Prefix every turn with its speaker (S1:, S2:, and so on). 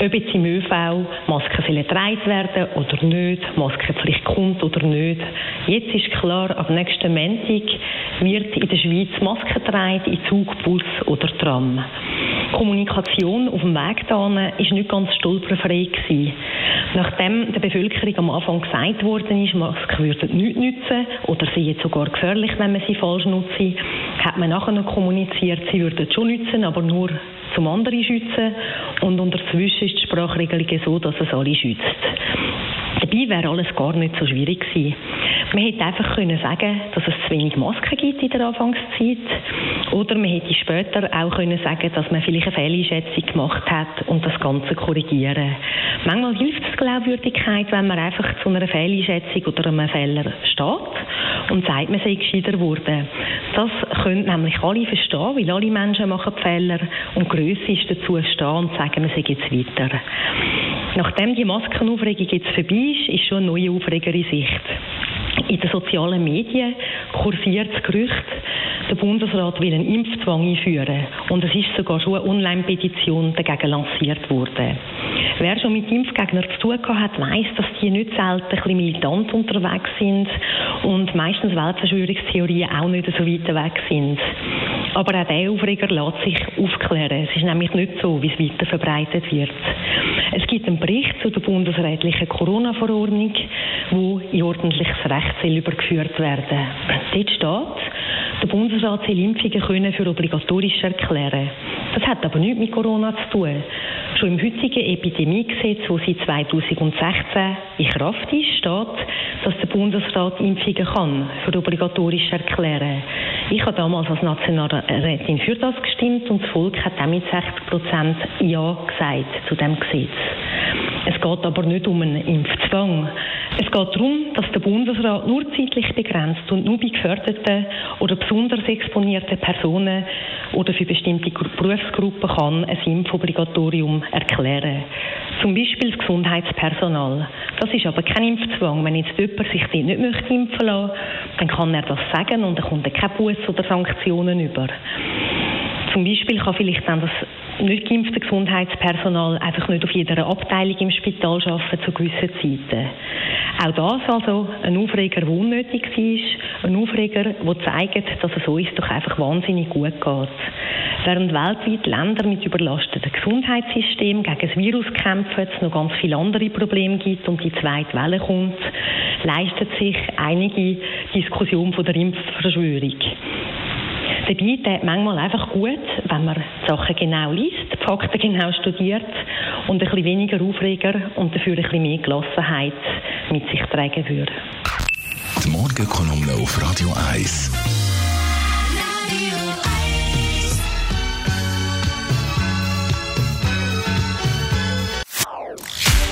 S1: Ob jetzt im ÖV Masken sollen getragen werden oder nicht, Maskenpflicht kommt oder nicht. Jetzt ist klar, ab nächsten Montag wird in der Schweiz Masken getragen in Zug, Bus oder Tram. Kommunikation auf dem Weg dahin war nicht ganz stolperfrei. Gewesen. Nachdem der Bevölkerung am Anfang gesagt worden ist, Masken würden nichts nützen oder sie jetzt sogar gefährlich, wenn man sie falsch nutze, hat man nachher noch kommuniziert, sie würden schon nützen, aber nur zum anderen schützen. Und unterzwischen ist die Sprachregelung so, dass es alle schützt. Dabei wäre alles gar nicht so schwierig gewesen. Man hätte einfach können sagen, dass es zu wenig Masken gibt in der Anfangszeit. Oder man hätte später auch können sagen, dass man vielleicht eine Fehleinschätzung gemacht hat und das Ganze korrigieren. Manchmal hilft es Glaubwürdigkeit, wenn man einfach zu einer Fehleinschätzung oder einem Fehler steht und sagt, man sei gescheiter geworden. Das können nämlich alle verstehen, weil alle Menschen machen Fehler und Größe ist dazu stehen und sagen, man sei jetzt weiter. Nachdem die Maskenaufregung jetzt vorbei ist, ist schon eine neue Aufreger in Sicht. In den sozialen Medien kursiert das Gerücht, der Bundesrat will einen Impfzwang einführen. Und es ist sogar schon eine Online-Petition dagegen lanciert worden. Wer schon mit Impfgegnern zu tun hat, weiß, dass die nicht selten ein militant unterwegs sind und meistens Weltverschwörungstheorien auch nicht so weit weg sind. Aber auch dieser Aufreger lässt sich aufklären. Es ist nämlich nicht so, wie es weiter verbreitet wird. Es gibt einen Bericht zu der bundesrätlichen Corona-Verordnung, wo in ordentliches Recht übergeführt werden. Dort steht, der Bundesrat soll Impfungen können für obligatorisch erklären. Das hat aber nichts mit Corona zu tun. Schon im heutigen Epidemiegesetz, das seit 2016 in Kraft ist, steht, dass der Bundesrat Impfungen kann für obligatorisch erklären. Ich habe damals als Nationalrätin für das gestimmt und das Volk hat auch mit 60 Prozent Ja gesagt zu dem Gesetz. Es geht aber nicht um einen Impfzwang. Es geht darum, dass der Bundesrat nur zeitlich begrenzt und nur bei geförderten oder besonders exponierten Personen oder für bestimmte Berufsgruppen kann ein Impfobligatorium erklären. Zum Beispiel das Gesundheitspersonal. Das ist aber kein Impfzwang. Wenn jetzt jemand sich dort nicht möchte impfen lassen, dann kann er das sagen und dann kommt keine Buß oder Sanktionen über. Zum Beispiel kann vielleicht dann das nicht geimpfte Gesundheitspersonal einfach nicht auf jeder Abteilung im Spital arbeiten zu gewissen Zeiten. Auch das also ein Aufreger, der unnötig war, ein Aufreger, der zeigt, dass es uns doch einfach wahnsinnig gut geht. Während weltweit Länder mit überlasteten Gesundheitssystemen gegen das Virus kämpfen, es noch ganz viele andere Probleme gibt und die zweite Welle kommt, leistet sich einige Diskussion von der Impfverschwörung. Dabei tut manchmal einfach gut, wenn man die Sachen genau liest, die Fakten genau studiert und ein bisschen weniger Aufreger und dafür ein bisschen mehr Gelassenheit mit sich tragen würde.
S2: Die Morgenkolumne auf Radio 1.